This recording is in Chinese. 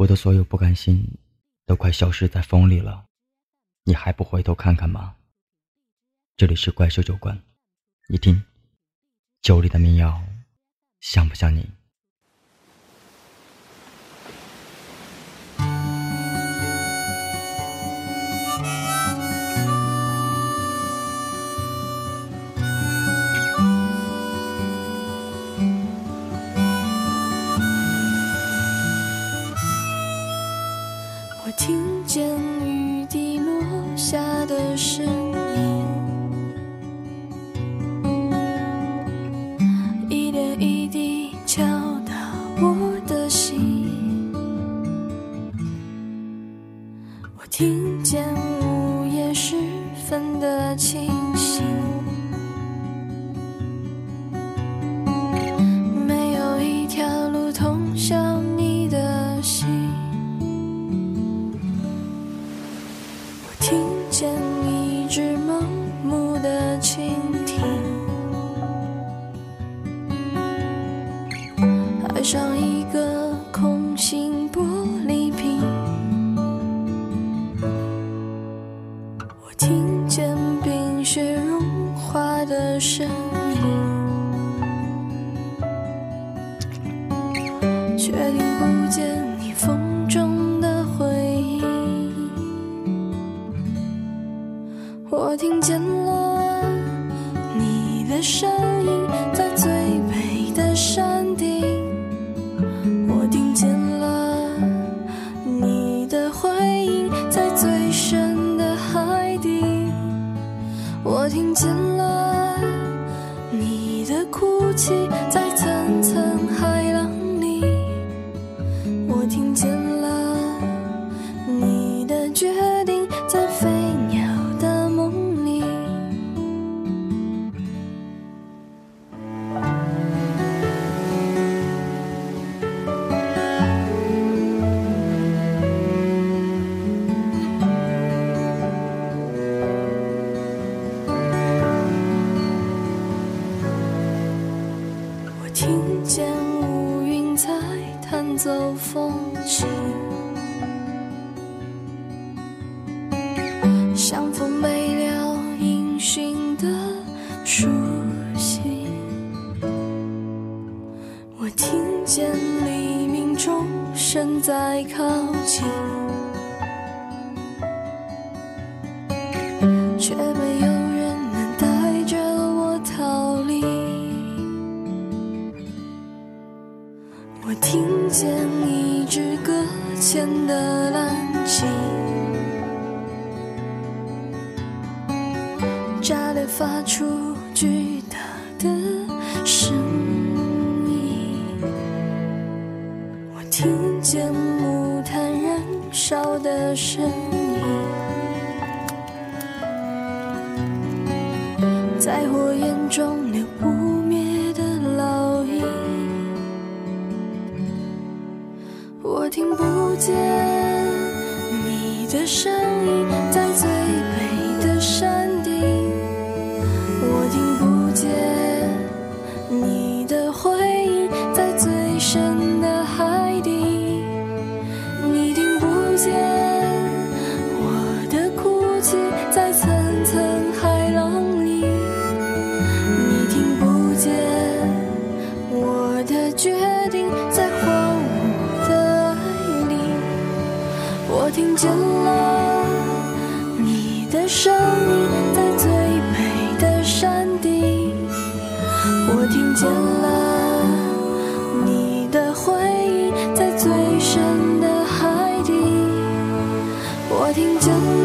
我的所有不甘心都快消失在风里了，你还不回头看看吗？这里是怪兽酒馆，你听，酒里的民谣像不像你？我听见雨滴落下的声音，一点一滴敲打我的心。我听见午夜时分的清盲目的蜻蜓，爱上一个空心玻璃瓶。我听见冰雪融化的声音，却听不见我听见了你的声音，在最北的山顶。我听见了你的回音，在最深的海底。我听见了你的哭泣，在见乌云在弹奏风琴，像风没了音讯的书信。我听见黎明钟声在靠近，却没有前的蓝鲸，炸裂发出巨大的声音。我听见木炭燃烧的声音，在火焰中留不灭听不见你的声音，在最北的山顶。我听不见你的回音，在最深的海底。你听不见我的哭泣，在层层海浪里。你听不见我的决定，见了你的声音在最美的山顶，我听见了你的回忆在最深的海底。我听见了。